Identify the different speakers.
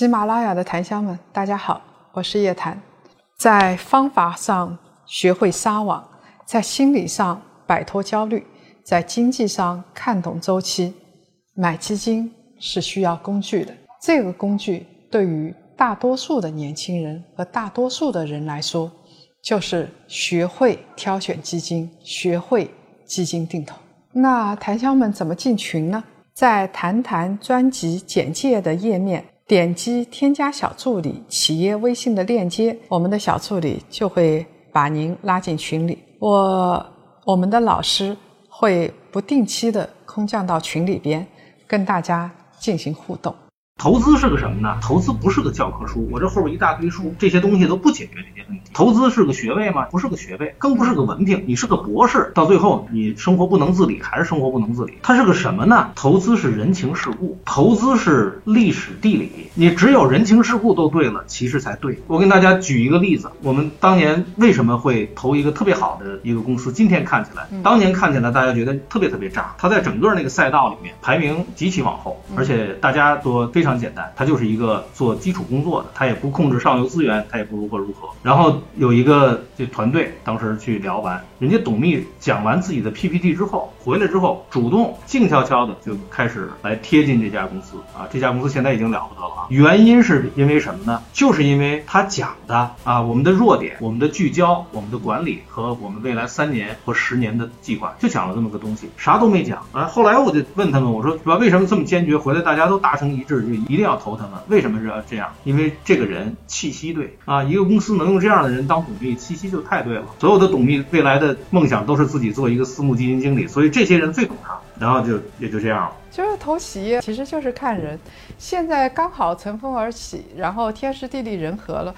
Speaker 1: 喜马拉雅的檀香们，大家好，我是叶檀。在方法上学会撒网，在心理上摆脱焦虑，在经济上看懂周期。买基金是需要工具的，这个工具对于大多数的年轻人和大多数的人来说，就是学会挑选基金，学会基金定投。那檀香们怎么进群呢？在谈谈专辑简介的页面。点击添加小助理企业微信的链接，我们的小助理就会把您拉进群里。我我们的老师会不定期的空降到群里边，跟大家进行互动。
Speaker 2: 投资是个什么呢？投资不是个教科书，我这后边一大堆书，这些东西都不解决这些问题。投资是个学位吗？不是个学位，更不是个文凭。你是个博士，到最后你生活不能自理，还是生活不能自理。它是个什么呢？投资是人情世故，投资是历史地理。你只有人情世故都对了，其实才对。我跟大家举一个例子，我们当年为什么会投一个特别好的一个公司？今天看起来，当年看起来大家觉得特别特别渣。它在整个那个赛道里面排名极其往后，而且大家都非常。非常简单，他就是一个做基础工作的，他也不控制上游资源，他也不如何如何。然后有一个这团队当时去聊完，人家董秘讲完自己的 PPT 之后，回来之后主动静悄悄的就开始来贴近这家公司啊，这家公司现在已经了不得了啊。原因是因为什么呢？就是因为他讲的啊，我们的弱点、我们的聚焦、我们的管理和我们未来三年或十年的计划，就讲了这么个东西，啥都没讲啊。后来我就问他们，我说是吧？为什么这么坚决？回来大家都达成一致。就一定要投他们，为什么是要这样？因为这个人气息对啊，一个公司能用这样的人当董秘，气息就太对了。所有的董秘未来的梦想都是自己做一个私募基金经理，所以这些人最懂他。然后就也就这样了。
Speaker 1: 就是投企业，其实就是看人。现在刚好乘风而起，然后天时地利人和了。